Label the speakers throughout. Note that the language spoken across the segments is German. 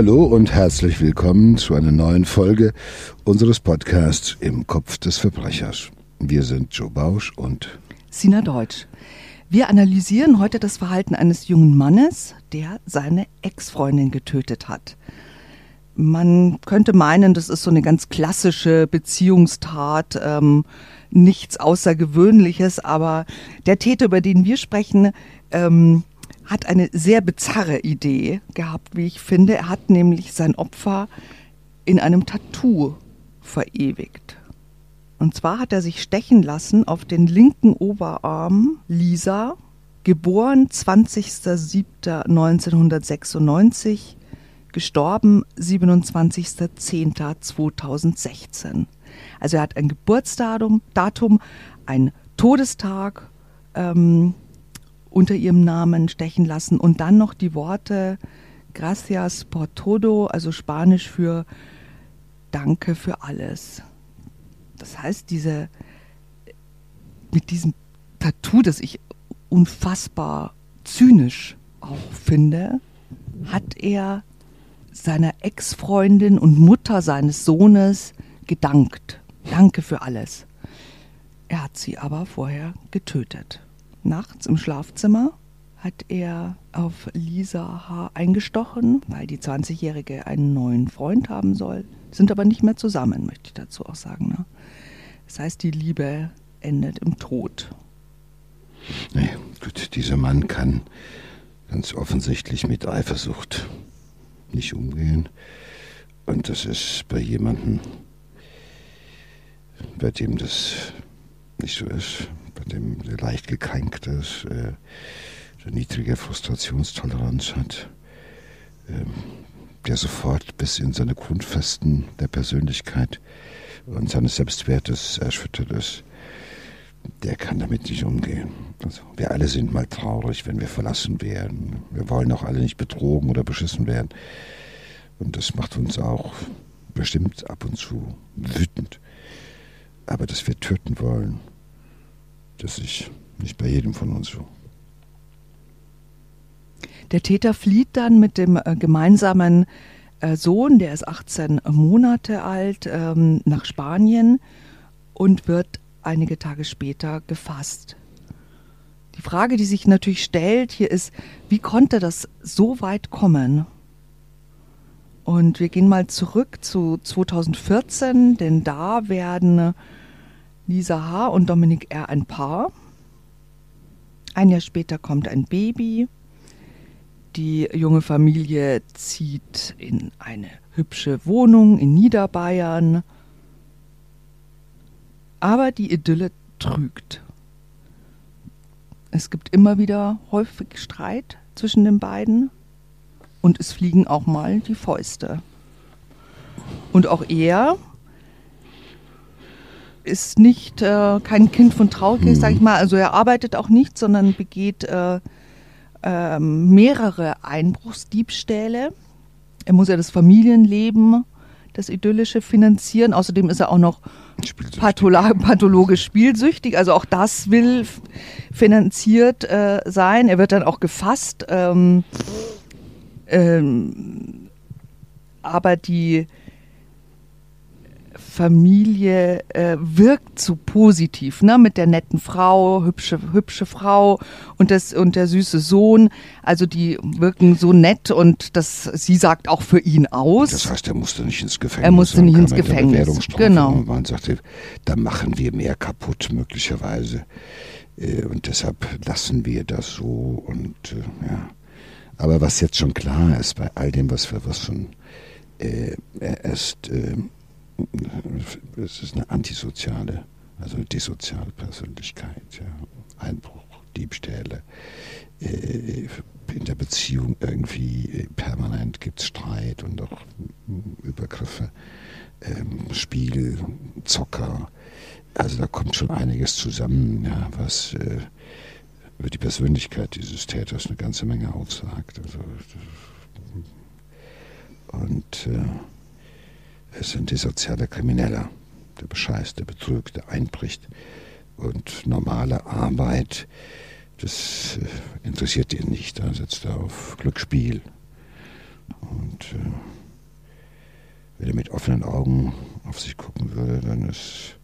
Speaker 1: Hallo und herzlich willkommen zu einer neuen Folge unseres Podcasts Im Kopf des Verbrechers. Wir sind Joe Bausch und
Speaker 2: Sina Deutsch. Wir analysieren heute das Verhalten eines jungen Mannes, der seine Ex-Freundin getötet hat. Man könnte meinen, das ist so eine ganz klassische Beziehungstat, ähm, nichts Außergewöhnliches, aber der Täter, über den wir sprechen, ähm, hat eine sehr bizarre Idee gehabt, wie ich finde. Er hat nämlich sein Opfer in einem Tattoo verewigt. Und zwar hat er sich stechen lassen auf den linken Oberarm Lisa, geboren 20.07.1996, gestorben 27.10.2016. Also er hat ein Geburtsdatum, Datum, ein Todestag ähm, unter ihrem Namen stechen lassen und dann noch die Worte Gracias por todo, also Spanisch für Danke für alles. Das heißt, diese, mit diesem Tattoo, das ich unfassbar zynisch auch finde, hat er seiner Ex-Freundin und Mutter seines Sohnes gedankt. Danke für alles. Er hat sie aber vorher getötet. Nachts im Schlafzimmer hat er auf Lisa H. eingestochen, weil die 20-Jährige einen neuen Freund haben soll. Sind aber nicht mehr zusammen, möchte ich dazu auch sagen. Ne? Das heißt, die Liebe endet im Tod.
Speaker 1: Nee, gut, dieser Mann kann ganz offensichtlich mit Eifersucht nicht umgehen. Und das ist bei jemandem, bei dem das nicht so ist, dem leicht gekränkt ist, äh, der niedrige Frustrationstoleranz hat, ähm, der sofort bis in seine Grundfesten der Persönlichkeit und seines Selbstwertes erschüttert ist, der kann damit nicht umgehen. Also, wir alle sind mal traurig, wenn wir verlassen werden. Wir wollen auch alle nicht betrogen oder beschissen werden. Und das macht uns auch bestimmt ab und zu wütend. Aber dass wir töten wollen, das ist nicht bei jedem von uns so.
Speaker 2: Der Täter flieht dann mit dem äh, gemeinsamen äh, Sohn, der ist 18 Monate alt, ähm, nach Spanien und wird einige Tage später gefasst. Die Frage, die sich natürlich stellt hier ist, wie konnte das so weit kommen? Und wir gehen mal zurück zu 2014, denn da werden Lisa H. und Dominik R. ein Paar. Ein Jahr später kommt ein Baby. Die junge Familie zieht in eine hübsche Wohnung in Niederbayern. Aber die Idylle trügt. Es gibt immer wieder häufig Streit zwischen den beiden und es fliegen auch mal die Fäuste. Und auch er ist nicht äh, kein Kind von Trauerkirche, mhm. sag ich mal. Also er arbeitet auch nicht, sondern begeht äh, äh, mehrere Einbruchsdiebstähle. Er muss ja das Familienleben, das idyllische finanzieren. Außerdem ist er auch noch pathologisch spielsüchtig. Also auch das will finanziert äh, sein. Er wird dann auch gefasst. Ähm, ähm, aber die Familie äh, wirkt so positiv, ne? Mit der netten Frau, hübsche, hübsche Frau und das und der süße Sohn. Also die wirken so nett und das, sie sagt auch für ihn aus.
Speaker 1: Das heißt, er musste nicht ins Gefängnis.
Speaker 2: Er musste nicht ins Gefängnis.
Speaker 1: Genau. Man sagte, da machen wir mehr kaputt möglicherweise äh, und deshalb lassen wir das so und äh, ja. Aber was jetzt schon klar ist bei all dem, was wir was schon äh, ist äh, es ist eine antisoziale, also dissoziale Persönlichkeit. Ja. Einbruch, Diebstähle, äh, in der Beziehung irgendwie permanent gibt es Streit und auch Übergriffe, ähm, Spiel, Zocker. Also da kommt schon einiges zusammen, ja, was äh, über die Persönlichkeit dieses Täters eine ganze Menge aussagt. Also, und äh, es sind die soziale Kriminelle, der bescheißt, der betrügt, der einbricht. Und normale Arbeit, das äh, interessiert ihn nicht. Da setzt er auf Glücksspiel. Und äh, wenn er mit offenen Augen auf sich gucken würde, dann ist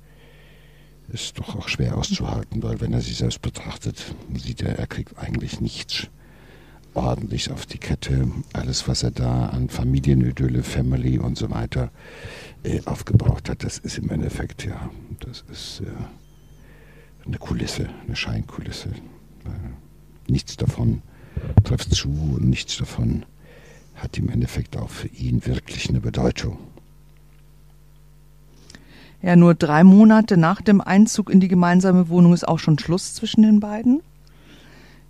Speaker 1: es doch auch schwer auszuhalten, weil wenn er sich selbst betrachtet, sieht er, er kriegt eigentlich nichts ordentlich auf die Kette. Alles, was er da an Familienidylle, Family und so weiter äh, aufgebaut hat, das ist im Endeffekt, ja, das ist äh, eine Kulisse, eine Scheinkulisse. Äh, nichts davon trifft zu und nichts davon hat im Endeffekt auch für ihn wirklich eine Bedeutung.
Speaker 2: Ja, nur drei Monate nach dem Einzug in die gemeinsame Wohnung ist auch schon Schluss zwischen den beiden.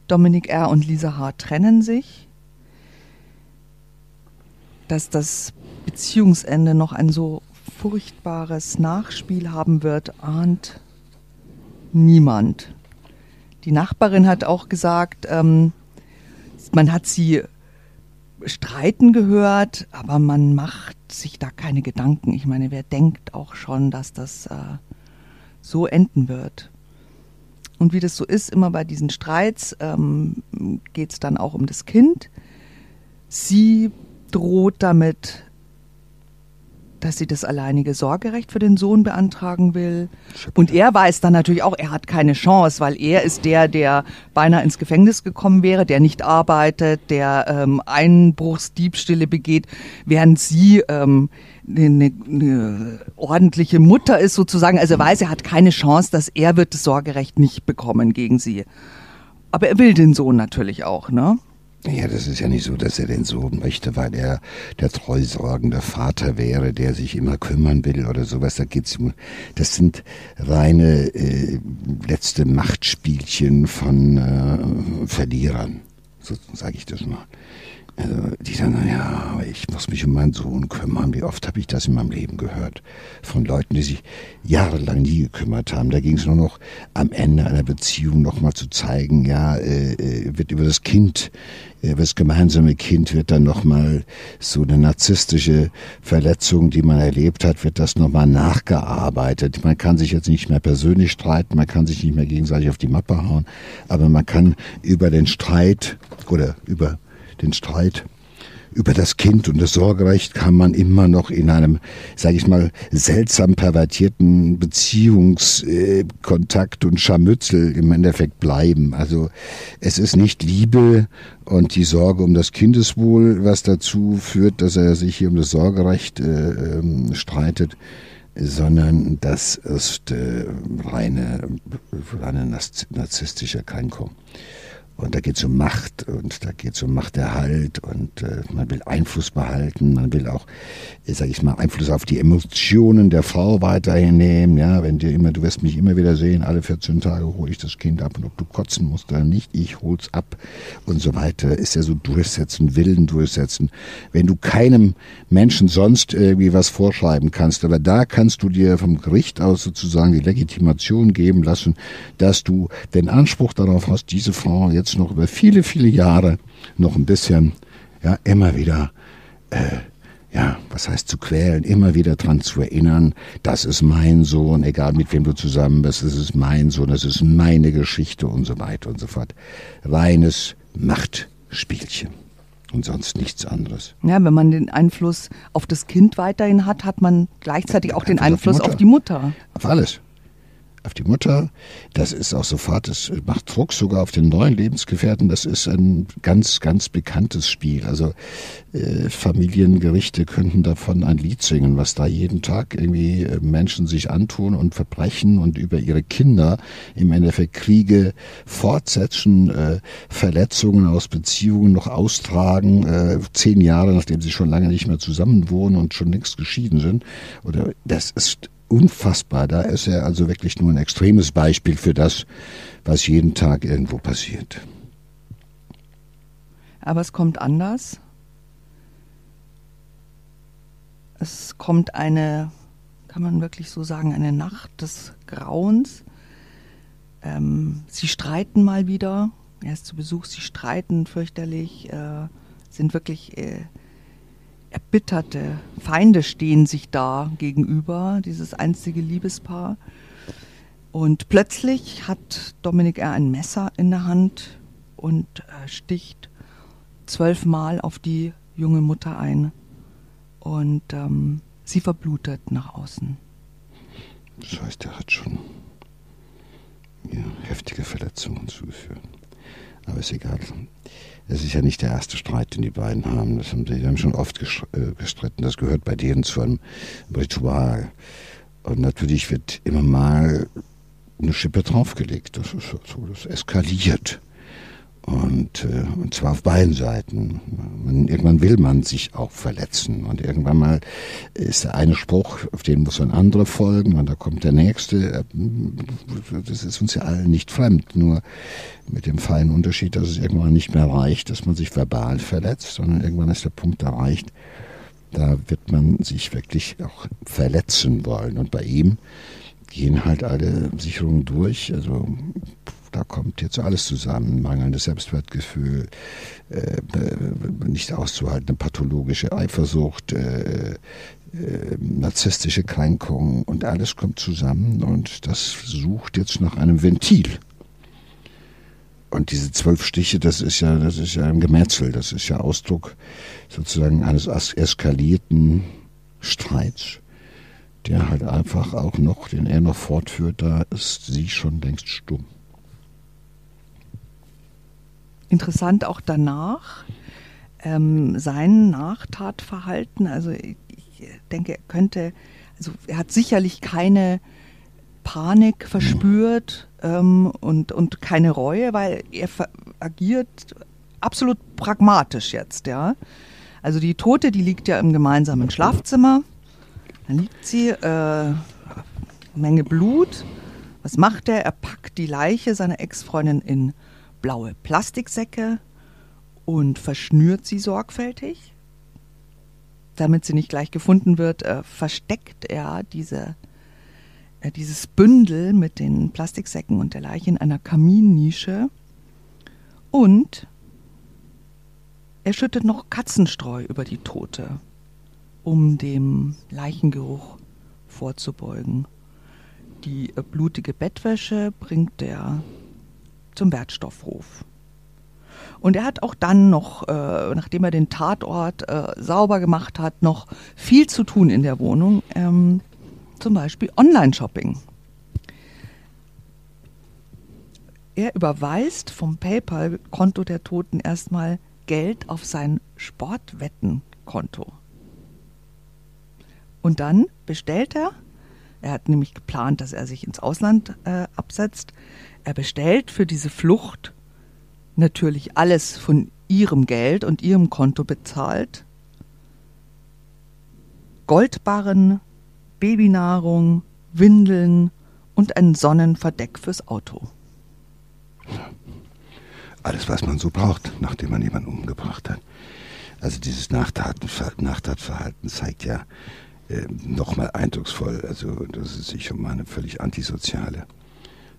Speaker 2: Dominik R. und Lisa H. trennen sich. Dass das Beziehungsende noch ein so furchtbares Nachspiel haben wird, ahnt niemand. Die Nachbarin hat auch gesagt, ähm, man hat sie streiten gehört, aber man macht sich da keine Gedanken. Ich meine, wer denkt auch schon, dass das äh, so enden wird? Und wie das so ist, immer bei diesen Streits ähm, geht es dann auch um das Kind. Sie droht damit, dass sie das alleinige Sorgerecht für den Sohn beantragen will. Und er weiß dann natürlich auch, er hat keine Chance, weil er ist der, der beinahe ins Gefängnis gekommen wäre, der nicht arbeitet, der ähm, Einbruchsdiebstähle begeht, während sie ähm, eine, eine ordentliche Mutter ist sozusagen. Also er weiß, er hat keine Chance, dass er wird das Sorgerecht nicht bekommen gegen sie. Aber er will den Sohn natürlich auch, ne?
Speaker 1: Ja, das ist ja nicht so, dass er den Sohn möchte, weil er der treusorgende Vater wäre, der sich immer kümmern will oder sowas. Da geht's das sind reine äh, letzte Machtspielchen von äh, Verlierern, so sage ich das mal. Also die sagen, ja, ich muss mich um meinen Sohn kümmern. Wie oft habe ich das in meinem Leben gehört? Von Leuten, die sich jahrelang nie gekümmert haben. Da ging es nur noch am Ende einer Beziehung nochmal zu zeigen, ja, äh, äh, wird über das Kind, äh, über das gemeinsame Kind wird dann nochmal so eine narzisstische Verletzung, die man erlebt hat, wird das nochmal nachgearbeitet. Man kann sich jetzt nicht mehr persönlich streiten, man kann sich nicht mehr gegenseitig auf die Mappe hauen, aber man kann über den Streit oder über den Streit über das Kind und das Sorgerecht kann man immer noch in einem, sage ich mal, seltsam pervertierten Beziehungskontakt und Scharmützel im Endeffekt bleiben. Also es ist nicht Liebe und die Sorge um das Kindeswohl, was dazu führt, dass er sich hier um das Sorgerecht äh, ähm, streitet, sondern das ist äh, reine, reine narzisstische Kränkung. Und da geht es um Macht und da geht es um Machterhalt und äh, man will Einfluss behalten, man will auch, äh, sage ich mal, Einfluss auf die Emotionen der Frau weiterhin nehmen. Ja, wenn dir immer, du wirst mich immer wieder sehen, alle 14 Tage hole ich das Kind ab und ob du kotzen musst oder nicht, ich hol's ab und so weiter. Ist ja so durchsetzen, Willen durchsetzen. Wenn du keinem Menschen sonst irgendwie was vorschreiben kannst, aber da kannst du dir vom Gericht aus sozusagen die Legitimation geben lassen, dass du den Anspruch darauf hast, diese Frau jetzt jetzt noch über viele, viele Jahre noch ein bisschen, ja, immer wieder, äh, ja, was heißt zu quälen, immer wieder dran zu erinnern, das ist mein Sohn, egal mit wem du zusammen bist, das ist mein Sohn, das ist meine Geschichte und so weiter und so fort. Reines Machtspielchen und sonst nichts anderes.
Speaker 2: Ja, wenn man den Einfluss auf das Kind weiterhin hat, hat man gleichzeitig auch den Einfluss auf die Mutter.
Speaker 1: Auf alles auf die Mutter. Das ist auch sofort, das macht Druck sogar auf den neuen Lebensgefährten. Das ist ein ganz, ganz bekanntes Spiel. Also äh, Familiengerichte könnten davon ein Lied singen, was da jeden Tag irgendwie äh, Menschen sich antun und Verbrechen und über ihre Kinder im Endeffekt Kriege fortsetzen, äh, Verletzungen aus Beziehungen noch austragen, äh, zehn Jahre nachdem sie schon lange nicht mehr zusammen wohnen und schon längst geschieden sind. Oder das ist unfassbar. Da ist er also wirklich nur ein extremes Beispiel für das, was jeden Tag irgendwo passiert.
Speaker 2: Aber es kommt anders. Es kommt eine, kann man wirklich so sagen, eine Nacht des Grauens. Ähm, sie streiten mal wieder. Er ist zu Besuch, sie streiten fürchterlich, äh, sind wirklich äh, erbitterte Feinde stehen sich da gegenüber, dieses einzige Liebespaar. Und plötzlich hat Dominik R. ein Messer in der Hand und äh, sticht zwölfmal auf die junge Mutter ein und ähm, sie verblutet nach außen.
Speaker 1: Das heißt, er hat schon ja, heftige Verletzungen zugeführt. Aber ist egal. Es ist ja nicht der erste Streit, den die beiden haben. Das haben sie haben schon oft äh, gestritten. Das gehört bei denen zu einem Ritual. Und natürlich wird immer mal eine Schippe draufgelegt. Das ist so, das eskaliert. Und, äh, und zwar auf beiden Seiten. Man, irgendwann will man sich auch verletzen. Und irgendwann mal ist der eine Spruch, auf den muss ein anderer folgen, und da kommt der nächste. Das ist uns ja allen nicht fremd. Nur mit dem feinen Unterschied, dass es irgendwann nicht mehr reicht, dass man sich verbal verletzt, sondern irgendwann ist der Punkt erreicht, da wird man sich wirklich auch verletzen wollen. Und bei ihm gehen halt alle Sicherungen durch. Also da kommt jetzt alles zusammen. Mangelndes Selbstwertgefühl, äh, nicht auszuhaltende pathologische Eifersucht, äh, äh, narzisstische Kränkung und alles kommt zusammen und das sucht jetzt nach einem Ventil. Und diese zwölf Stiche, das ist ja, das ist ja ein Gemetzel, das ist ja Ausdruck sozusagen eines eskalierten Streits, der halt einfach auch noch, den er noch fortführt, da ist sie schon längst stumm.
Speaker 2: Interessant auch danach ähm, sein Nachtatverhalten. Also ich, denke, er könnte, also er hat sicherlich keine Panik verspürt ähm, und, und keine Reue, weil er agiert absolut pragmatisch jetzt, ja. Also die Tote, die liegt ja im gemeinsamen Schlafzimmer. Da liegt sie, äh, Menge Blut. Was macht er? Er packt die Leiche seiner Ex-Freundin in blaue Plastiksäcke und verschnürt sie sorgfältig. Damit sie nicht gleich gefunden wird, äh, versteckt er diese, äh, dieses Bündel mit den Plastiksäcken und der Leiche in einer Kaminnische. Und er schüttet noch Katzenstreu über die Tote, um dem Leichengeruch vorzubeugen. Die äh, blutige Bettwäsche bringt er zum Wertstoffhof. Und er hat auch dann noch, äh, nachdem er den Tatort äh, sauber gemacht hat, noch viel zu tun in der Wohnung, ähm, zum Beispiel Online-Shopping. Er überweist vom PayPal-Konto der Toten erstmal Geld auf sein Sportwettenkonto. Und dann bestellt er, er hat nämlich geplant, dass er sich ins Ausland äh, absetzt, er bestellt für diese Flucht natürlich alles von ihrem Geld und ihrem Konto bezahlt. Goldbarren, Babynahrung, Windeln und ein Sonnenverdeck fürs Auto.
Speaker 1: Alles, was man so braucht, nachdem man jemanden umgebracht hat. Also dieses Nachtatverhalten zeigt ja äh, nochmal eindrucksvoll, also dass es sich um eine völlig antisoziale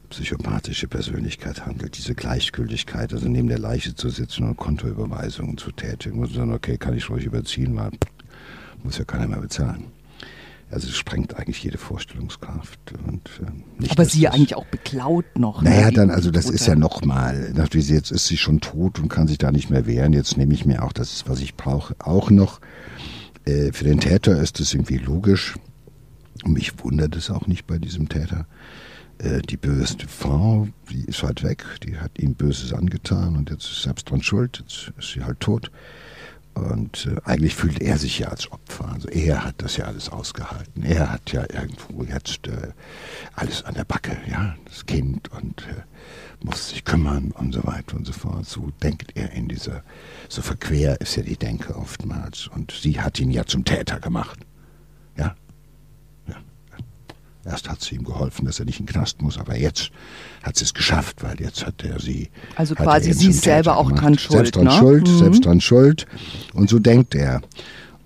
Speaker 1: psychopathische Persönlichkeit handelt, diese Gleichgültigkeit, also neben der Leiche zu sitzen und Kontoüberweisungen zu tätigen und zu sagen, okay, kann ich ruhig überziehen, weil muss ja keiner mehr bezahlen. Also es sprengt eigentlich jede Vorstellungskraft. Und,
Speaker 2: äh, nicht, Aber sie ja eigentlich auch beklaut noch.
Speaker 1: Ne, naja, dann, also das ist ja nochmal, jetzt ist sie schon tot und kann sich da nicht mehr wehren. Jetzt nehme ich mir auch das, was ich brauche, auch noch. Äh, für den Täter ist es irgendwie logisch. Und mich wundert es auch nicht bei diesem Täter äh, die böse Frau, die ist halt weg, die hat ihm Böses angetan und jetzt ist selbst dran schuld, jetzt ist sie halt tot. Und äh, eigentlich fühlt er sich ja als Opfer. Also er hat das ja alles ausgehalten. Er hat ja irgendwo jetzt äh, alles an der Backe, ja, das Kind und äh, muss sich kümmern und so weiter und so fort. So denkt er in dieser, so verquer ist ja die Denke oftmals. Und sie hat ihn ja zum Täter gemacht. Ja, Erst hat sie ihm geholfen, dass er nicht in den Knast muss, aber jetzt hat sie es geschafft, weil jetzt hat er sie.
Speaker 2: Also quasi sie ist selber auch dran schuld.
Speaker 1: Selbst dran
Speaker 2: ne?
Speaker 1: schuld, mhm. selbst dran schuld. Und so denkt er.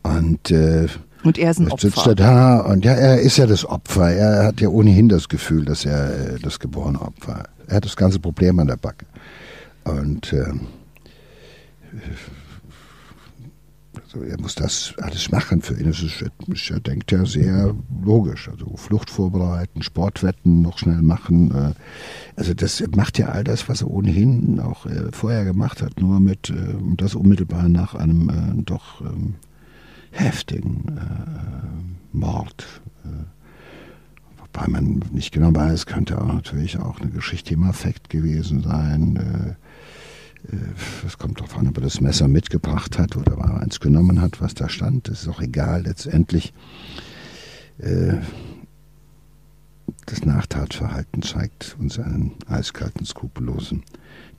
Speaker 1: Und, äh,
Speaker 2: und er ist ein Opfer.
Speaker 1: sitzt er da und ja, er ist ja das Opfer. Er hat ja ohnehin das Gefühl, dass er äh, das geborene Opfer. Er hat das ganze Problem an der Backe. Und äh, Also er muss das alles machen. Für ihn ist es, er denkt ja sehr logisch. Also Flucht vorbereiten, Sportwetten noch schnell machen. Äh, also das macht ja all das, was er ohnehin auch äh, vorher gemacht hat, nur mit äh, das unmittelbar nach einem doch ähm, heftigen Mord. Wobei man nicht genau weiß, könnte auch natürlich auch eine Geschichte im Affekt gewesen sein es kommt darauf an, ob er das Messer mitgebracht hat oder ob er eins genommen hat, was da stand. Das ist auch egal letztendlich. Äh, das Nachtatverhalten zeigt uns einen eiskalten, skrupellosen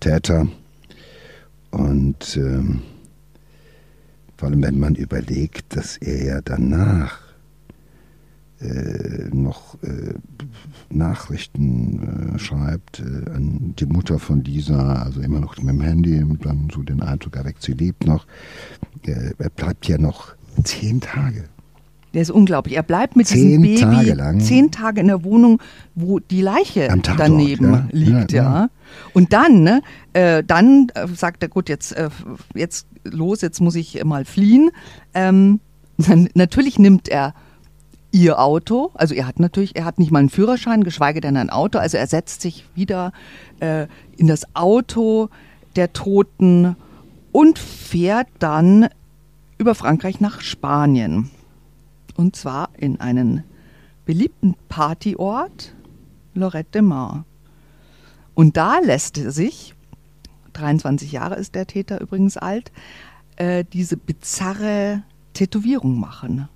Speaker 1: Täter. Und ähm, vor allem, wenn man überlegt, dass er ja danach äh, noch äh, Nachrichten äh, schreibt äh, an die Mutter von Lisa, also immer noch mit dem Handy und dann so den Eindruck erweckt, sie lebt noch. Äh, er bleibt ja noch zehn Tage.
Speaker 2: Der ist unglaublich. Er bleibt mit
Speaker 1: zehn
Speaker 2: diesem Baby
Speaker 1: Tage lang.
Speaker 2: zehn Tage in der Wohnung, wo die Leiche daneben
Speaker 1: ja.
Speaker 2: liegt, ja,
Speaker 1: Ja, ja.
Speaker 2: Und dann, ne, äh, dann sagt er, gut, jetzt, äh, jetzt los, jetzt muss ich mal fliehen. Ähm, dann, natürlich nimmt er ihr Auto. Also er hat natürlich, er hat nicht mal einen Führerschein, geschweige denn ein Auto. Also er setzt sich wieder äh, in das Auto der Toten und fährt dann über Frankreich nach Spanien. Und zwar in einen beliebten Partyort, Lorette de Mar. Und da lässt er sich, 23 Jahre ist der Täter übrigens alt, äh, diese bizarre Tätowierung machen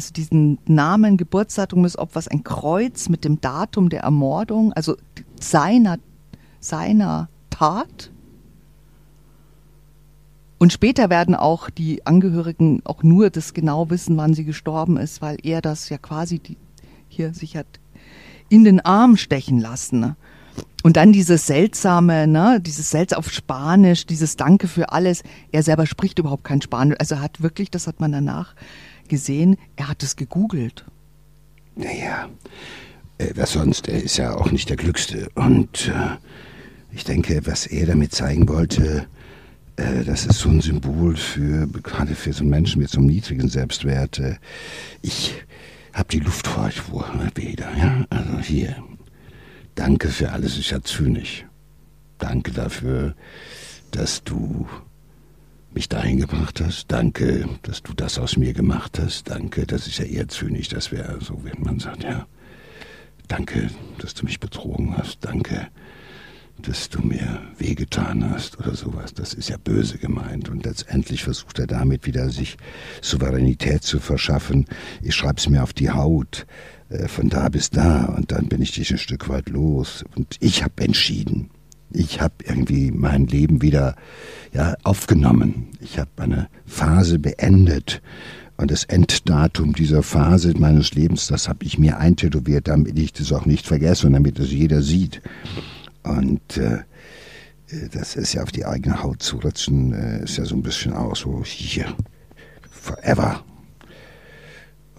Speaker 2: also diesen Namen, Geburtsdatum des Opfers, ein Kreuz mit dem Datum der Ermordung, also seiner, seiner Tat. Und später werden auch die Angehörigen auch nur das genau wissen, wann sie gestorben ist, weil er das ja quasi die, hier sich hat in den Arm stechen lassen. ne? Und dann dieses seltsame, ne, dieses seltsam auf Spanisch, dieses Danke für alles. Er selber spricht überhaupt kein Spanisch. Also hat wirklich, das hat man danach gesehen, er hat es gegoogelt.
Speaker 1: Naja, äh, was sonst? Er ist ja auch nicht der Glückste. Und äh, ich denke, was er damit zeigen wollte, äh, das ist so ein Symbol für, gerade für so einen Menschen mit so einem niedrigen Selbstwert. Äh, ich habe die Luft vor euch wieder. Ja? Also hier, danke für alles, ich ja zynisch. Danke dafür, dass du mich dahin gebracht hast. Danke, dass du das aus mir gemacht hast. Danke, das ist ja eher zynisch, das wäre so, wenn man sagt, ja. Danke, dass du mich betrogen hast. Danke, dass du mir wehgetan hast oder sowas. Das ist ja böse gemeint. Und letztendlich versucht er damit wieder sich Souveränität zu verschaffen. Ich schreib's mir auf die Haut, äh, von da bis da. Und dann bin ich dich ein Stück weit los. Und ich habe entschieden. Ich habe irgendwie mein Leben wieder ja, aufgenommen. Ich habe eine Phase beendet. Und das Enddatum dieser Phase meines Lebens, das habe ich mir eintätowiert, damit ich das auch nicht vergesse und damit es jeder sieht. Und äh, das ist ja auf die eigene Haut zu rutschen, äh, ist ja so ein bisschen auch so hier, forever.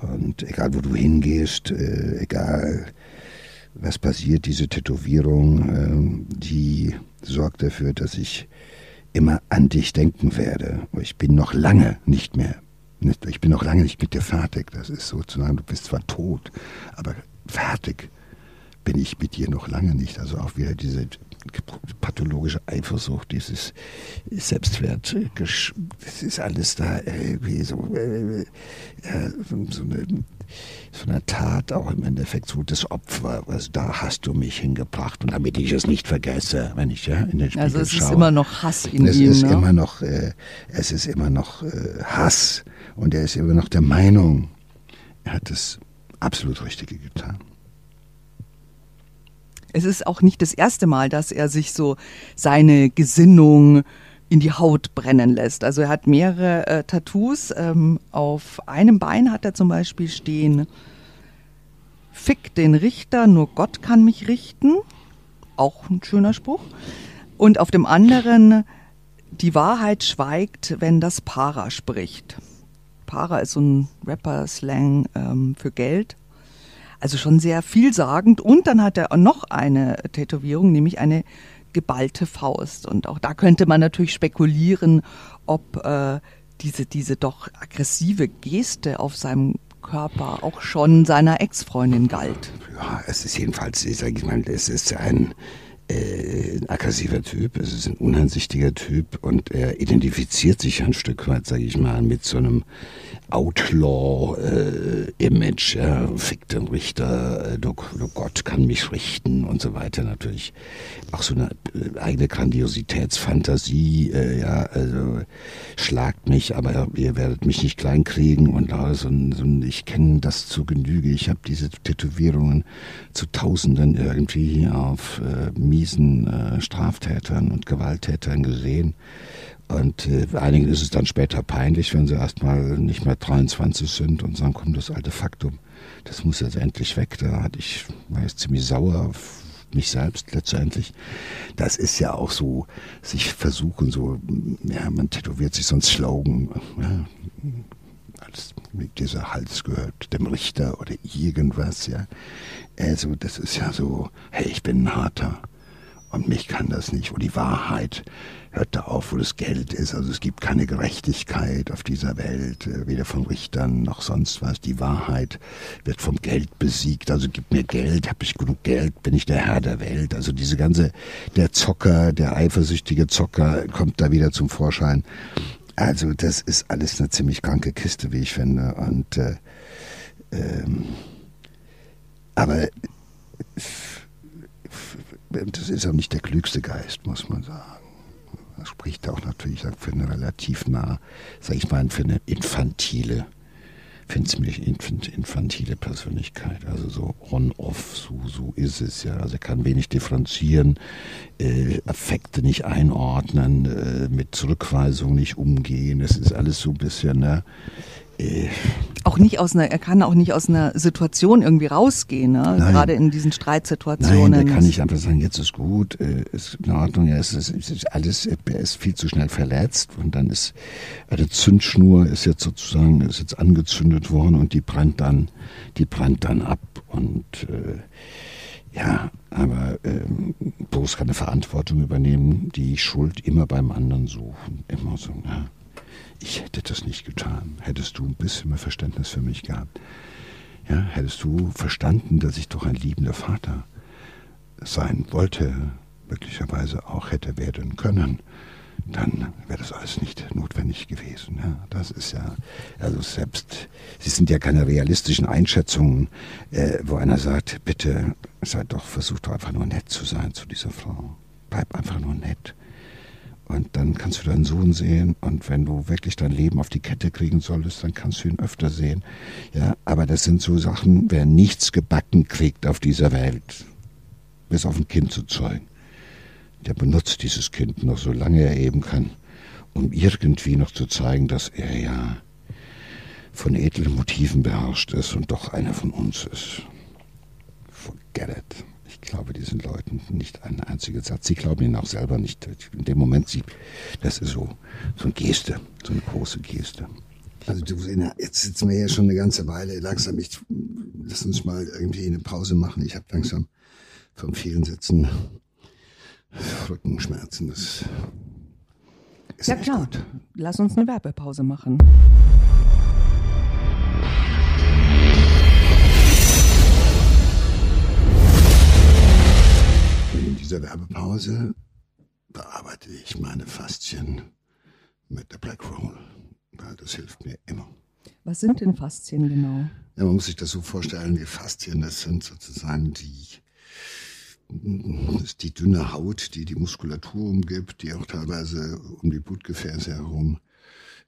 Speaker 1: Und egal wo du hingehst, äh, egal was passiert, diese Tätowierung, ähm, die sorgt dafür, dass ich immer an dich denken werde. Ich bin noch lange nicht mehr, ich bin noch lange nicht mit dir fertig. Das ist sozusagen, du bist zwar tot, aber fertig bin ich mit dir noch lange nicht. Also auch wieder diese pathologische Eifersucht, dieses Selbstwert, das ist alles da irgendwie so, äh, so, so, eine, so eine Tat auch im Endeffekt so das Opfer, was da hast du mich hingebracht und damit ich es nicht vergesse, wenn ich ja in den Spiegel
Speaker 2: Also es
Speaker 1: schaue.
Speaker 2: ist immer noch Hass in
Speaker 1: es
Speaker 2: ihm.
Speaker 1: ist
Speaker 2: ne?
Speaker 1: immer noch, äh, es ist immer noch äh, Hass und er ist immer noch der Meinung, er hat das absolut Richtige getan.
Speaker 2: Es ist auch nicht das erste Mal, dass er sich so seine Gesinnung in die Haut brennen lässt. Also er hat mehrere äh, Tattoos. Ähm, auf einem Bein hat er zum Beispiel stehen, Fick den Richter, nur Gott kann mich richten. Auch ein schöner Spruch. Und auf dem anderen, die Wahrheit schweigt, wenn das Para spricht. Para ist so ein Rapper-Slang ähm, für Geld. Also schon sehr vielsagend. Und dann hat er noch eine Tätowierung, nämlich eine geballte Faust. Und auch da könnte man natürlich spekulieren, ob äh, diese, diese doch aggressive Geste auf seinem Körper auch schon seiner Ex-Freundin galt.
Speaker 1: Ja, es ist jedenfalls, ich sage mal, es ist ein äh, ein aggressiver Typ, es ist ein uneinsichtiger Typ und er identifiziert sich ein Stück weit, sage ich mal, mit so einem Outlaw-Image. Äh, ja, fick den Richter, äh, du, du, Gott kann mich richten und so weiter. Natürlich auch so eine äh, eigene Grandiositätsfantasie. Äh, ja, also schlagt mich, aber ihr werdet mich nicht kleinkriegen und äh, so so ich kenne das zu Genüge. Ich habe diese Tätowierungen zu Tausenden irgendwie auf äh, miesen äh, Straftätern und Gewalttätern gesehen. Und äh, einigen ist es dann später peinlich, wenn sie erstmal nicht mehr 23 sind und sagen, komm, das alte Faktum, das muss jetzt endlich weg. Da hatte ich, war jetzt ziemlich sauer auf mich selbst letztendlich. Das ist ja auch so, sich versuchen, so, ja, man tätowiert sich so ein Slogan, ja, als dieser Hals gehört dem Richter oder irgendwas, ja. Also, das ist ja so, hey, ich bin ein harter und mich kann das nicht. Und die Wahrheit hört da auf, wo das Geld ist. Also es gibt keine Gerechtigkeit auf dieser Welt, äh, weder von Richtern noch sonst was. Die Wahrheit wird vom Geld besiegt. Also gib mir Geld, habe ich genug Geld, bin ich der Herr der Welt. Also diese ganze, der Zocker, der eifersüchtige Zocker kommt da wieder zum Vorschein. Also das ist alles eine ziemlich kranke Kiste, wie ich finde. Und äh, ähm, aber das ist auch nicht der klügste Geist, muss man sagen. Das spricht auch natürlich für eine relativ nah, sag ich mal, für eine infantile, für eine ziemlich infantile Persönlichkeit. Also so on-off, so, so ist es ja. Also er kann wenig differenzieren, äh, Affekte nicht einordnen, äh, mit Zurückweisung nicht umgehen. Es ist alles so ein bisschen, ne?
Speaker 2: Äh, auch nicht aus einer, er kann auch nicht aus einer Situation irgendwie rausgehen, ne? gerade in diesen Streitsituationen.
Speaker 1: Nein, der kann nicht einfach sagen, jetzt ist gut, äh, ist in Ordnung, ja, es ist, ist alles, er ist viel zu schnell verletzt und dann ist eine Zündschnur ist jetzt sozusagen ist jetzt angezündet worden und die brennt dann, die brennt dann ab und äh, ja, aber ähm, Bruce kann eine Verantwortung übernehmen, die Schuld immer beim anderen suchen, immer so, ja ich hätte das nicht getan. Hättest du ein bisschen mehr Verständnis für mich gehabt. Ja, hättest du verstanden, dass ich doch ein liebender Vater sein wollte, möglicherweise auch hätte werden können, dann wäre das alles nicht notwendig gewesen. Ja, das ist ja, also selbst, sie sind ja keine realistischen Einschätzungen, äh, wo einer sagt, bitte seid doch, versucht doch einfach nur nett zu sein zu dieser Frau. Bleib einfach nur nett. Und dann kannst du deinen Sohn sehen und wenn du wirklich dein Leben auf die Kette kriegen solltest, dann kannst du ihn öfter sehen. Ja, aber das sind so Sachen, wer nichts gebacken kriegt auf dieser Welt, bis auf ein Kind zu zeugen, der benutzt dieses Kind noch so lange er eben kann, um irgendwie noch zu zeigen, dass er ja von edlen Motiven beherrscht ist und doch einer von uns ist. Forget it. Ich glaube diesen Leuten nicht einen einzigen Satz. Sie glauben ihn auch selber nicht. In dem Moment, sie, das ist so, so eine Geste, so eine große Geste. Also du, jetzt sitzen wir ja schon eine ganze Weile. Langsam, ich, lass uns mal irgendwie eine Pause machen. Ich habe langsam vom vielen Sitzen Rückenschmerzen. Das
Speaker 2: ist ja klar. Gut. Lass uns eine Werbepause machen.
Speaker 1: Dieser Werbepause bearbeite ich meine Faszien mit der Black Roll, weil das hilft mir immer.
Speaker 2: Was sind denn Faszien genau?
Speaker 1: Ja, man muss sich das so vorstellen, die Faszien, das sind sozusagen die, das ist die dünne Haut, die die Muskulatur umgibt, die auch teilweise um die Blutgefäße herum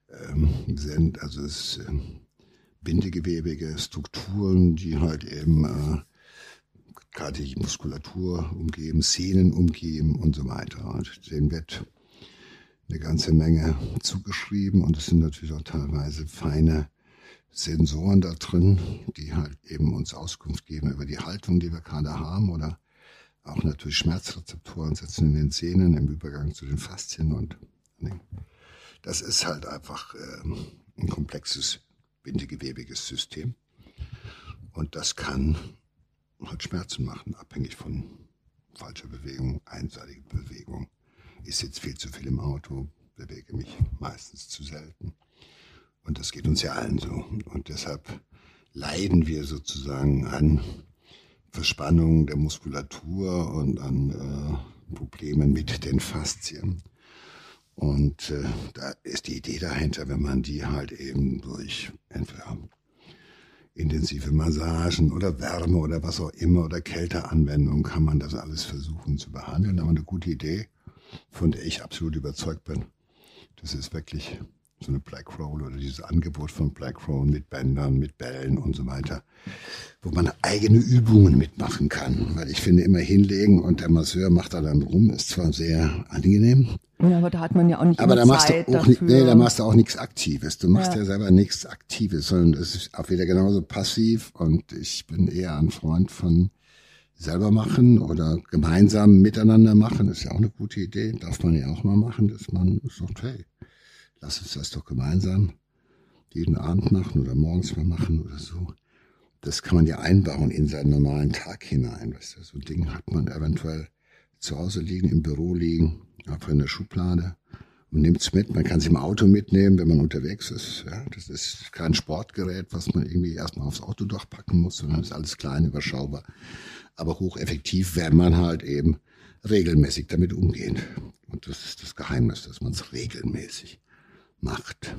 Speaker 1: ähm, sind. Also es sind äh, bindegewebige Strukturen, die halt eben äh, gerade die Muskulatur umgeben, Sehnen umgeben und so weiter. Und dem wird eine ganze Menge zugeschrieben und es sind natürlich auch teilweise feine Sensoren da drin, die halt eben uns Auskunft geben über die Haltung, die wir gerade haben oder auch natürlich Schmerzrezeptoren setzen in den Sehnen im Übergang zu den Faszien und ne, das ist halt einfach äh, ein komplexes bindegewebiges System und das kann halt Schmerzen machen, abhängig von falsche Bewegung, einseitige Bewegung. Ich sitze viel zu viel im Auto, bewege mich meistens zu selten. Und das geht uns ja allen so. Und deshalb leiden wir sozusagen an Verspannungen der Muskulatur und an äh, Problemen mit den Faszien. Und äh, da ist die Idee dahinter, wenn man die halt eben durch entweder intensive Massagen oder Wärme oder was auch immer oder Kälteanwendung kann man das alles versuchen zu behandeln. Aber eine gute Idee, von der ich absolut überzeugt bin. Das ist wirklich so eine Black Roll oder dieses Angebot von Black Roll mit Bändern, mit Bällen und so weiter, wo man eigene Übungen mitmachen kann. Weil ich finde, immer hinlegen und der Masseur macht da dann rum, ist zwar sehr angenehm.
Speaker 2: Ja, aber da hat man ja auch nicht
Speaker 1: Aber da machst
Speaker 2: Zeit
Speaker 1: du auch
Speaker 2: dafür.
Speaker 1: nicht, nee, da machst du auch nichts Aktives. Du machst ja,
Speaker 2: Ja.
Speaker 1: selber nichts Aktives, sondern es ist auch wieder genauso passiv und ich bin eher ein Freund von selber machen oder gemeinsam miteinander machen. ist ja auch eine gute Idee. Darf man ja auch mal machen, dass man sagt, hey, lass uns das doch gemeinsam jeden Abend machen oder morgens mal machen oder so. Das kann man ja einbauen in seinen normalen Tag hinein. Weißt du, so ein Ding hat man eventuell zu Hause liegen, im Büro liegen, einfach in der Schublade und nimmt es mit. Man kann es im Auto mitnehmen, wenn man unterwegs ist. Ja, das ist kein Sportgerät, was man irgendwie erstmal aufs Autodach packen muss, sondern ist alles klein, überschaubar, aber hocheffektiv, wenn man halt eben regelmäßig damit umgeht. Und das ist das Geheimnis, dass man es regelmäßig macht.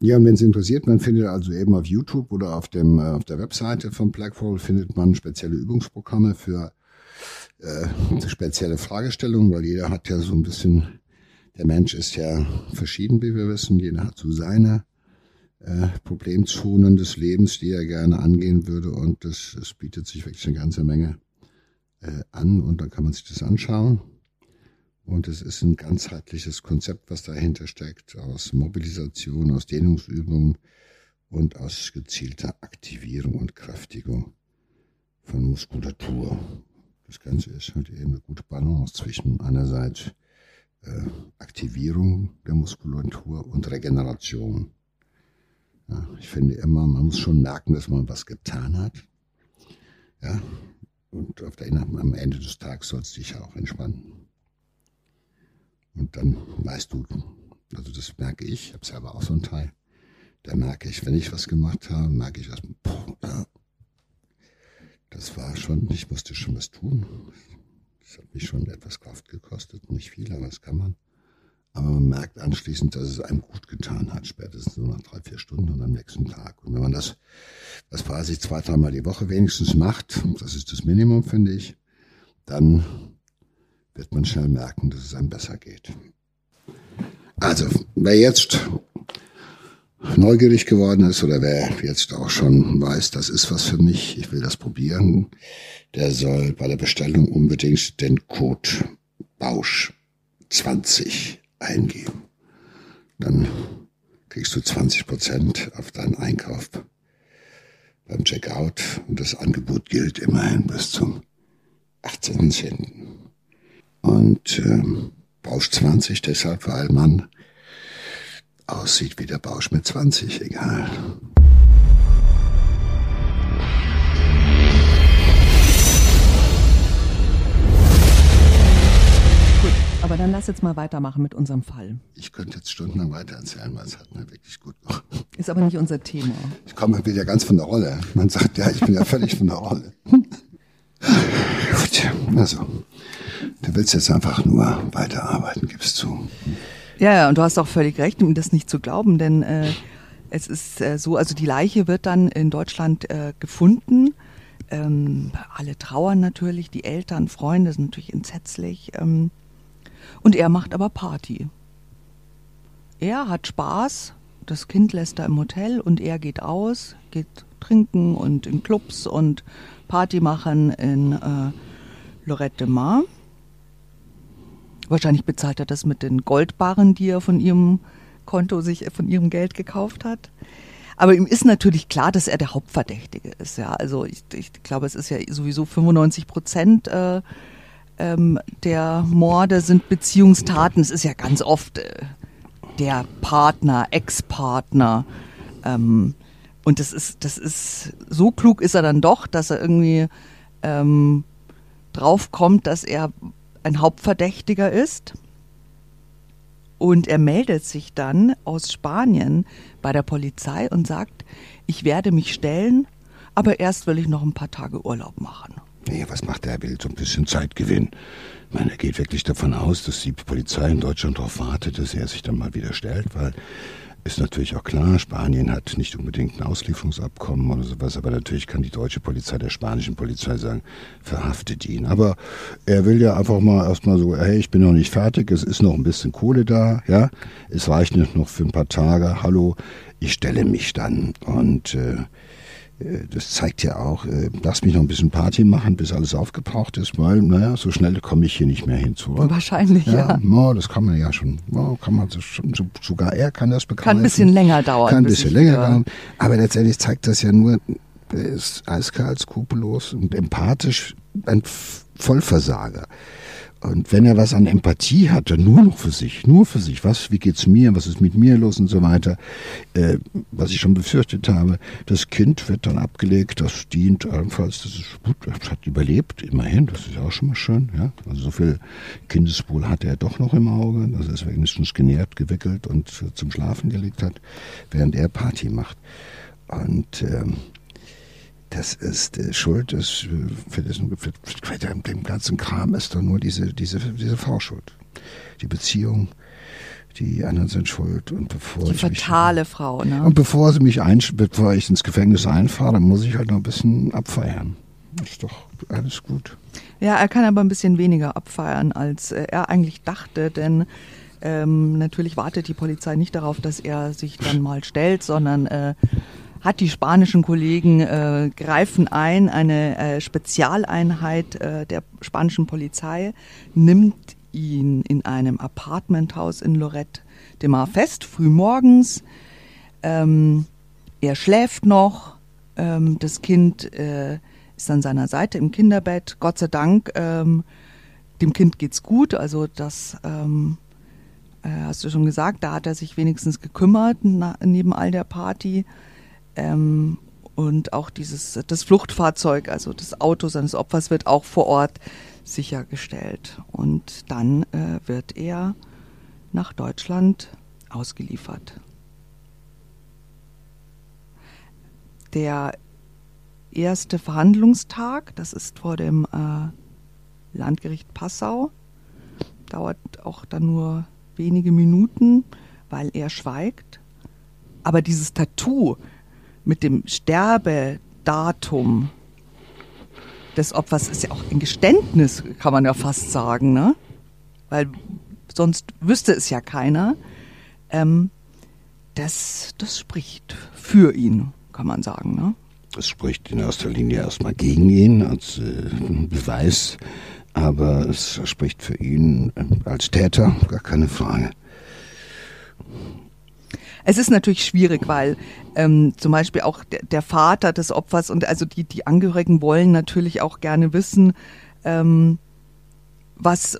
Speaker 1: Ja, und wenn es interessiert, man findet also eben auf YouTube oder auf, dem, äh, auf der Webseite von Blackroll findet man spezielle Übungsprogramme für äh, spezielle Fragestellungen, weil jeder hat ja so ein bisschen, der Mensch ist ja verschieden, wie wir wissen, jeder hat so seine äh, Problemzonen des Lebens, die er gerne angehen würde und das, bietet sich wirklich eine ganze Menge äh, an und dann kann man sich das anschauen. Und es ist ein ganzheitliches Konzept, was dahinter steckt, aus Mobilisation, aus Dehnungsübungen und aus gezielter Aktivierung und Kräftigung von Muskulatur. Das Ganze ist halt eben eine gute Balance zwischen einerseits äh, Aktivierung der Muskulatur und Regeneration. Ja, ich finde immer, man muss schon merken, dass man was getan hat. Ja, und auf der, am Ende des Tages soll es dich auch entspannen. Und dann weißt du, also das merke ich, ich habe selber auch so einen Teil, da merke ich, wenn ich was gemacht habe, merke ich das war schon, ich musste schon was tun. Das hat mich schon etwas Kraft gekostet, nicht viel, aber das kann man. Aber man merkt anschließend, dass es einem gut getan hat, spätestens so nach drei, vier Stunden und am nächsten Tag. Und wenn man das, weiß ich, zwei, dreimal die Woche wenigstens macht, das ist das Minimum, finde ich, dann wird man schnell merken, dass es einem besser geht. Also, wer jetzt neugierig geworden ist oder wer jetzt auch schon weiß, das ist was für mich, ich will das probieren, der soll bei der Bestellung unbedingt den Code BAUSCH20 eingeben. Dann kriegst du 20 Prozent auf deinen Einkauf beim Checkout und das Angebot gilt immerhin bis zum 18.10. Und ähm, Bausch 20 deshalb, weil man aussieht wie der Bausch mit 20, egal.
Speaker 2: Gut, aber dann lass jetzt mal weitermachen mit unserem Fall.
Speaker 1: Ich könnte jetzt stundenlang weiter erzählen, weil es hat mir wirklich gut gemacht.
Speaker 2: Ist aber nicht unser Thema.
Speaker 1: Ich komme wieder ganz von der Rolle. Man sagt, ja, ich bin ja völlig von der Rolle. Gut, also, du willst jetzt einfach nur weiterarbeiten, gibst zu.
Speaker 2: Ja, ja, und du hast auch völlig recht, um das nicht zu glauben, denn äh, es ist äh, so, also die Leiche wird dann in Deutschland äh, gefunden. Ähm, alle trauern natürlich, die Eltern, Freunde sind natürlich entsetzlich. Ähm, und er macht aber Party. Er hat Spaß, das Kind lässt er im Hotel und er geht aus, geht trinken und in Clubs und Party machen in äh, Lorette de Mar. Wahrscheinlich bezahlt er das mit den Goldbarren, die er von ihrem Konto sich von ihrem Geld gekauft hat. Aber ihm ist natürlich klar, dass er der Hauptverdächtige ist. Ja, also ich, ich glaube, es ist ja sowieso 95 Prozent äh, ähm, der Morde sind Beziehungstaten. Es ist ja ganz oft äh, der Partner, Ex-Partner. Ähm, und das ist, das ist so klug ist er dann doch, dass er irgendwie ähm, drauf kommt, dass er ein Hauptverdächtiger ist. Und er meldet sich dann aus Spanien bei der Polizei und sagt, ich werde mich stellen, aber erst will ich noch ein paar Tage Urlaub machen.
Speaker 1: Nee, was macht er? Er will so ein bisschen Zeit gewinnen. Ich meine, er geht wirklich davon aus, dass die Polizei in Deutschland darauf wartet, dass er sich dann mal wieder stellt, weil ist natürlich auch klar, Spanien hat nicht unbedingt ein Auslieferungsabkommen oder sowas, aber natürlich kann die deutsche Polizei der spanischen Polizei sagen, verhaftet ihn. Aber er will ja einfach mal erstmal so, hey, ich bin noch nicht fertig, es ist noch ein bisschen Kohle da, ja, es reicht nicht noch für ein paar Tage, hallo, ich stelle mich dann und äh, das zeigt ja auch, äh, lass mich noch ein bisschen Party machen, bis alles aufgebraucht ist, weil, naja, so schnell komme ich hier nicht mehr hin zurück.
Speaker 2: Wahrscheinlich, ja. ja.
Speaker 1: No, das kann man ja schon, no, kann man schon, sogar er kann das begreifen.
Speaker 2: Kann ein bisschen länger dauern.
Speaker 1: Kann ein bisschen länger dauern. Aber letztendlich zeigt das ja nur, er ist eiskalt, skrupellos und empathisch, ein Vollversager. Und wenn er was an Empathie hatte, nur noch für sich, nur für sich, was, wie geht's mir, was ist mit mir los und so weiter, äh, was ich schon befürchtet habe, das Kind wird dann abgelegt, das dient allenfalls, das ist gut, das hat überlebt, immerhin, das ist auch schon mal schön, ja. Also so viel Kindeswohl hatte er doch noch im Auge, dass er es wenigstens genährt, gewickelt und zum Schlafen gelegt hat, während er Party macht. Und ähm, das ist äh, Schuld ist äh, für, diesen, für, für den ganzen Kram ist doch nur diese, diese, diese Frau schuld. Die Beziehung, die anderen sind schuld. Und bevor
Speaker 2: die fatale mich, Frau, ne?
Speaker 1: Und bevor sie mich ein, bevor ich ins Gefängnis einfahre, dann muss ich halt noch ein bisschen abfeiern. Ist doch alles gut.
Speaker 2: Ja, er kann aber ein bisschen weniger abfeiern, als äh, er eigentlich dachte, denn ähm, natürlich wartet die Polizei nicht darauf, dass er sich dann mal stellt, sondern äh, hat die spanischen Kollegen äh, greifen ein, eine äh, Spezialeinheit äh, der spanischen Polizei nimmt ihn in einem Apartmenthaus in Lorette de Mar fest, früh morgens. Ähm, er schläft noch, ähm, das Kind äh, ist an seiner Seite im Kinderbett. Gott sei Dank, ähm, dem Kind geht's gut, also das ähm, äh, hast du schon gesagt, da hat er sich wenigstens gekümmert na, neben all der Party. Ähm, und auch dieses, das Fluchtfahrzeug, also das Auto seines Opfers wird auch vor Ort sichergestellt. Und dann äh, wird er nach Deutschland ausgeliefert. Der erste Verhandlungstag, das ist vor dem äh, Landgericht Passau, dauert auch dann nur wenige Minuten, weil er schweigt. Aber dieses Tattoo, mit dem Sterbedatum des Opfers ist ja auch ein Geständnis, kann man ja fast sagen, ne? Weil sonst wüsste es ja keiner. Ähm, das, das spricht für ihn, kann man sagen, ne?
Speaker 1: Das spricht in erster Linie erstmal gegen ihn als äh, Beweis, aber es spricht für ihn äh, als Täter, gar keine Frage.
Speaker 2: Es ist natürlich schwierig, weil ähm, zum Beispiel auch der, der, Vater des Opfers und also die, die Angehörigen wollen natürlich auch gerne wissen, ähm, was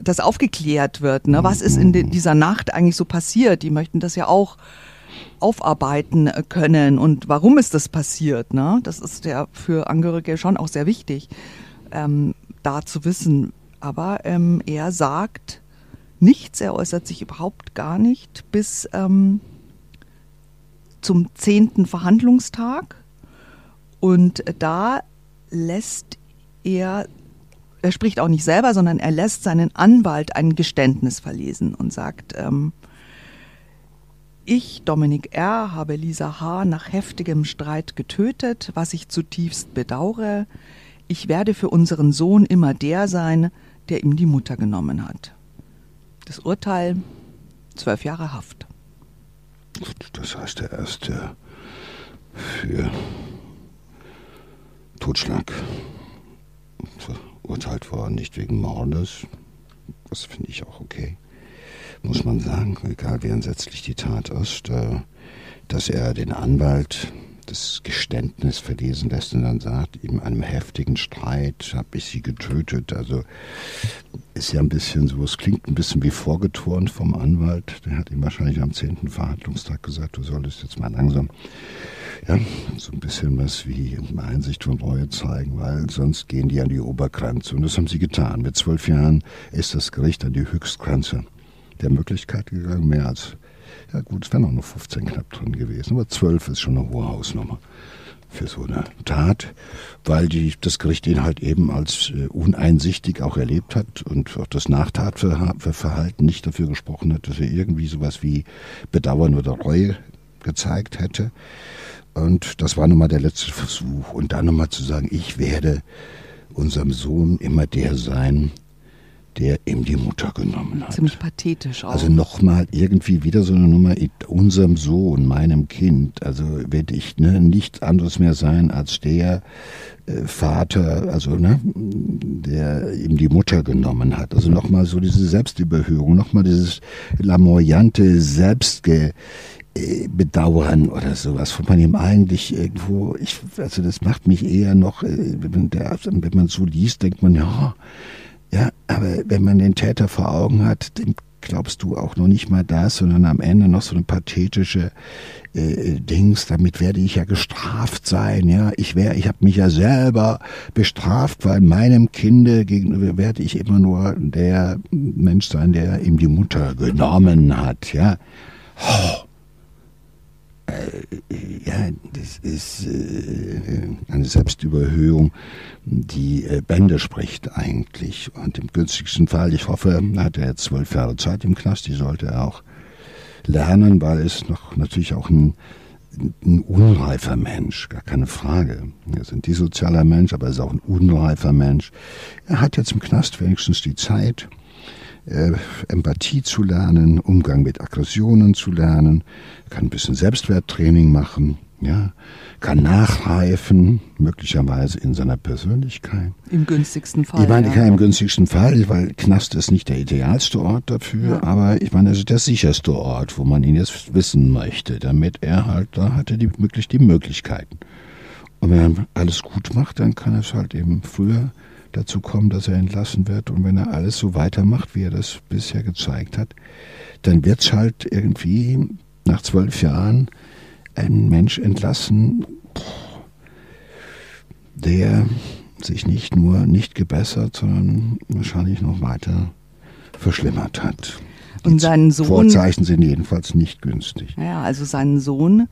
Speaker 2: das aufgeklärt wird. Ne? Was ist in de, dieser Nacht eigentlich so passiert? Die möchten das ja auch aufarbeiten können und warum ist das passiert? Ne? Das ist ja für Angehörige schon auch sehr wichtig, ähm, da zu wissen. Aber ähm, er sagt nichts, er äußert sich überhaupt gar nicht, bis ähm, zum zehnten Verhandlungstag und da lässt er, er spricht auch nicht selber, sondern er lässt seinen Anwalt ein Geständnis verlesen und sagt, ähm, ich, Dominik R., habe Lisa H. nach heftigem Streit getötet, was ich zutiefst bedauere. Ich werde für unseren Sohn immer der sein, der ihm die Mutter genommen hat. Das Urteil zwölf Jahre Haft.
Speaker 1: Das heißt, er ist für Totschlag verurteilt worden, nicht wegen Mordes. Das finde ich auch okay. Muss man sagen, egal wie entsetzlich die Tat ist, äh, dass er den Anwalt das Geständnis verlesen lässt und dann sagt, in einem heftigen Streit habe ich sie getötet. Also ist ja ein bisschen so, es klingt ein bisschen wie vorgeturnt vom Anwalt. Der hat ihm wahrscheinlich am 10. Verhandlungstag gesagt, du solltest jetzt mal langsam ja, so ein bisschen was wie Einsicht und Reue zeigen, weil sonst gehen die an die Obergrenze. Und das haben sie getan. Mit zwölf Jahren ist das Gericht an die Höchstgrenze der Möglichkeit gegangen, mehr als ja gut, es wären auch nur 15 knapp drin gewesen, aber 12 ist schon eine hohe Hausnummer für so eine Tat, weil die, das Gericht ihn halt eben als äh, uneinsichtig auch erlebt hat und auch das Nachtatverhalten nicht dafür gesprochen hat, dass er irgendwie sowas wie Bedauern oder Reue gezeigt hätte. Und das war nun mal der letzte Versuch. Und dann nochmal zu sagen, ich werde unserem Sohn immer der sein, der ihm die Mutter genommen hat.
Speaker 2: Ziemlich pathetisch auch.
Speaker 1: Also nochmal irgendwie wieder so eine Nummer, unserem Sohn, meinem Kind, also werde ich ne, nichts anderes mehr sein als der äh, Vater, also ne, der ihm die Mutter genommen hat. Also nochmal so diese Selbstüberhöhung, nochmal dieses lamoyante Selbstge bedauern oder sowas, von man ihm eigentlich irgendwo, ich, also das macht mich eher noch, äh, wenn, der, wenn man so liest, denkt man, ja, ja, aber wenn man den Täter vor Augen hat, dem glaubst du auch noch nicht mal das, sondern am Ende noch so eine pathetische äh, Dings, damit werde ich ja gestraft sein, ja. Ich wäre, ich habe mich ja selber bestraft, weil meinem Kinde gegenüber werde ich immer nur der Mensch sein, der ihm die Mutter genommen hat, ja. Oh äh, ja, das ist äh, eine Selbstüberhöhung, die äh, Bände spricht eigentlich. Und im günstigsten Fall, ich hoffe, hat er jetzt zwölf Jahre Zeit im Knast, die sollte er auch lernen, weil er ist noch natürlich auch ein, ein unreifer Mensch, gar keine Frage. Er ist ein dissozialer Mensch, aber er ist auch ein unreifer Mensch. Er hat jetzt im Knast wenigstens die Zeit, äh, Empathie zu lernen, Umgang mit Aggressionen zu lernen, kann ein bisschen Selbstwerttraining machen, ja, kann nachreifen, möglicherweise in seiner Persönlichkeit.
Speaker 2: Im günstigsten Fall.
Speaker 1: Ich meine, ja. im günstigsten Fall, weil Knast ist nicht der idealste Ort dafür, ja. aber ich meine, es ist der sicherste Ort, wo man ihn jetzt wissen möchte, damit er halt, da hat er die, wirklich die Möglichkeiten. Und wenn er alles gut macht, dann kann es halt eben früher dazu kommen, dass er entlassen wird. Und wenn er alles so weitermacht, wie er das bisher gezeigt hat, dann wird es halt irgendwie nach zwölf Jahren ein Mensch entlassen, der sich nicht nur nicht gebessert, sondern wahrscheinlich noch weiter verschlimmert hat.
Speaker 2: Und seinen Sohn.
Speaker 1: Vorzeichen sind jedenfalls nicht günstig.
Speaker 2: Ja, also seinen Sohn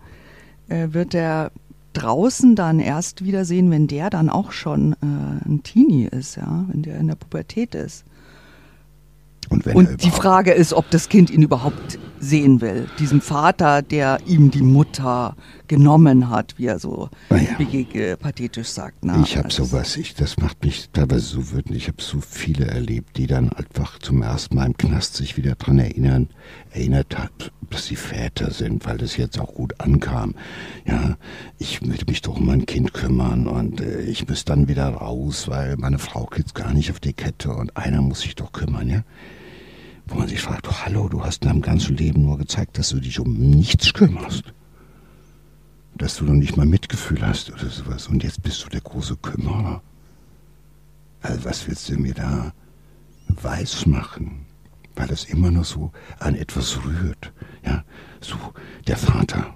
Speaker 2: äh, wird er draußen dann erst wiedersehen, wenn der dann auch schon äh, ein Teenie ist, ja, wenn der in der Pubertät ist. Und, und die Frage ist, ob das Kind ihn überhaupt sehen will. Diesen Vater, der ihm die Mutter genommen hat, wie er so ja. pathetisch sagt.
Speaker 1: Na, ich habe sowas, ich, das macht mich teilweise so wütend. Ich habe so viele erlebt, die dann einfach zum ersten Mal im Knast sich wieder daran erinnern, erinnert hat, dass sie Väter sind, weil das jetzt auch gut ankam. Ja, ich möchte mich doch um mein Kind kümmern und äh, ich muss dann wieder raus, weil meine Frau kriegt gar nicht auf die Kette und einer muss sich doch kümmern, ja wo man sich fragt, oh, hallo, du hast in deinem ganzen Leben nur gezeigt, dass du dich um nichts kümmerst. Dass du noch nicht mal Mitgefühl hast oder sowas. Und jetzt bist du der große Kümmerer. Also was willst du mir da weiß machen? Weil das immer noch so an etwas rührt. Ja, so der Vater.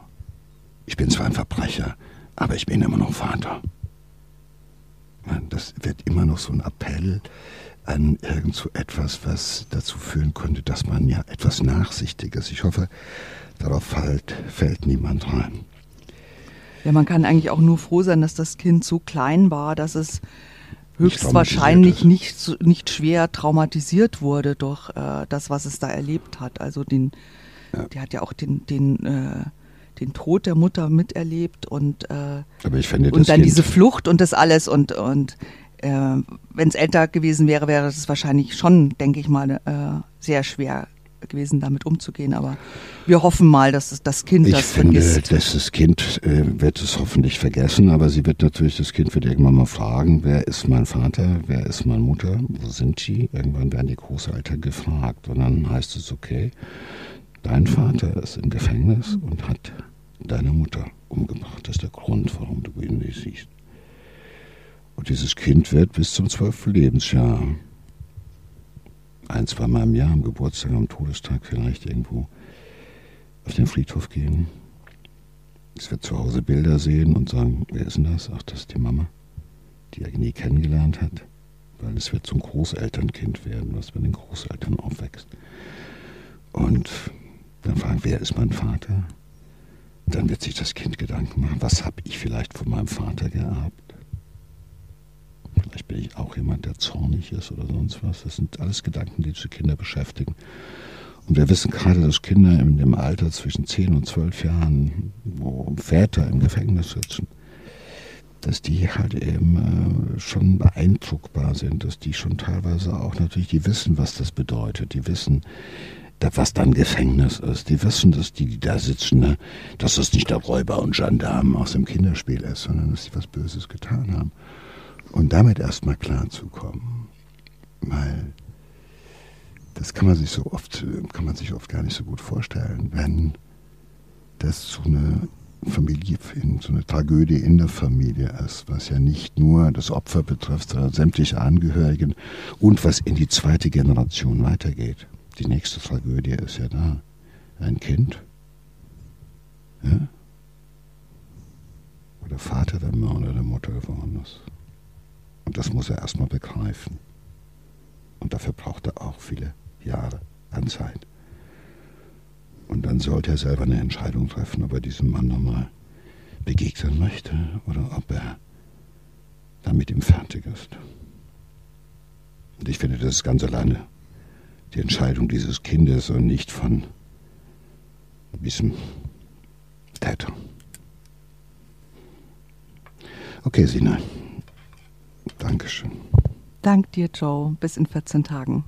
Speaker 1: Ich bin zwar ein Verbrecher, aber ich bin immer noch Vater. Das wird immer noch so ein Appell an irgend so etwas, was dazu führen könnte, dass man ja etwas nachsichtig ist. Ich hoffe, darauf fällt, fällt niemand rein.
Speaker 2: Ja, man kann eigentlich auch nur froh sein, dass das Kind so klein war, dass es höchstwahrscheinlich nicht, nicht schwer traumatisiert wurde durch äh, das, was es da erlebt hat. Also den, ja. der hat ja auch den, den, äh, den Tod der Mutter miterlebt und, äh,
Speaker 1: Aber ich finde,
Speaker 2: und dann kind diese Flucht und das alles und, und äh, wenn es älter gewesen wäre, wäre es wahrscheinlich schon, denke ich mal, äh, sehr schwer gewesen, damit umzugehen. Aber wir hoffen mal, dass das Kind
Speaker 1: ich
Speaker 2: das
Speaker 1: finde,
Speaker 2: vergisst.
Speaker 1: Dass das Kind äh, wird es hoffentlich vergessen, aber sie wird natürlich, das Kind wird irgendwann mal fragen, wer ist mein Vater, wer ist meine Mutter, wo sind die? Irgendwann werden die Großeltern gefragt und dann heißt es, okay, dein Vater ist im Gefängnis und hat deine Mutter umgebracht. Das ist der Grund, warum du ihn nicht siehst. Und dieses Kind wird bis zum zwölften Lebensjahr, ein, zwei Mal im Jahr, am Geburtstag, am Todestag vielleicht irgendwo auf den Friedhof gehen. Es wird zu Hause Bilder sehen und sagen, wer ist denn das? Ach, das ist die Mama, die er nie kennengelernt hat. Weil es wird zum Großelternkind werden, was bei den Großeltern aufwächst. Und dann fragen, wer ist mein Vater? Dann wird sich das Kind Gedanken machen, was habe ich vielleicht von meinem Vater geerbt? Vielleicht bin ich auch jemand, der zornig ist oder sonst was. Das sind alles Gedanken, die diese Kinder beschäftigen. Und wir wissen gerade, dass Kinder in dem Alter zwischen 10 und 12 Jahren, wo Väter im Gefängnis sitzen, dass die halt eben äh, schon beeindruckbar sind, dass die schon teilweise auch natürlich, die wissen, was das bedeutet, die wissen, was dann Gefängnis ist. Die wissen, dass die, die da sitzen, ne, dass das nicht der Räuber und Gendarm aus dem Kinderspiel ist, sondern dass sie was Böses getan haben. Und damit erstmal klarzukommen, weil das kann man sich so oft, kann man sich oft gar nicht so gut vorstellen, wenn das so eine Familie, so eine Tragödie in der Familie ist, was ja nicht nur das Opfer betrifft, sondern sämtliche Angehörigen und was in die zweite Generation weitergeht. Die nächste Tragödie ist ja da. Ein Kind, ja, wo der Vater der Mörder der Mutter geworden ist. Und das muss er erstmal begreifen. Und dafür braucht er auch viele Jahre an Zeit. Und dann sollte er selber eine Entscheidung treffen, ob er diesem Mann nochmal begegnen möchte oder ob er dann mit ihm fertig ist. Und ich finde, das ist ganz alleine die Entscheidung dieses Kindes und nicht von diesem Täter. Okay, Sina. Dankeschön.
Speaker 2: Dank dir, Joe. Bis in 14 Tagen.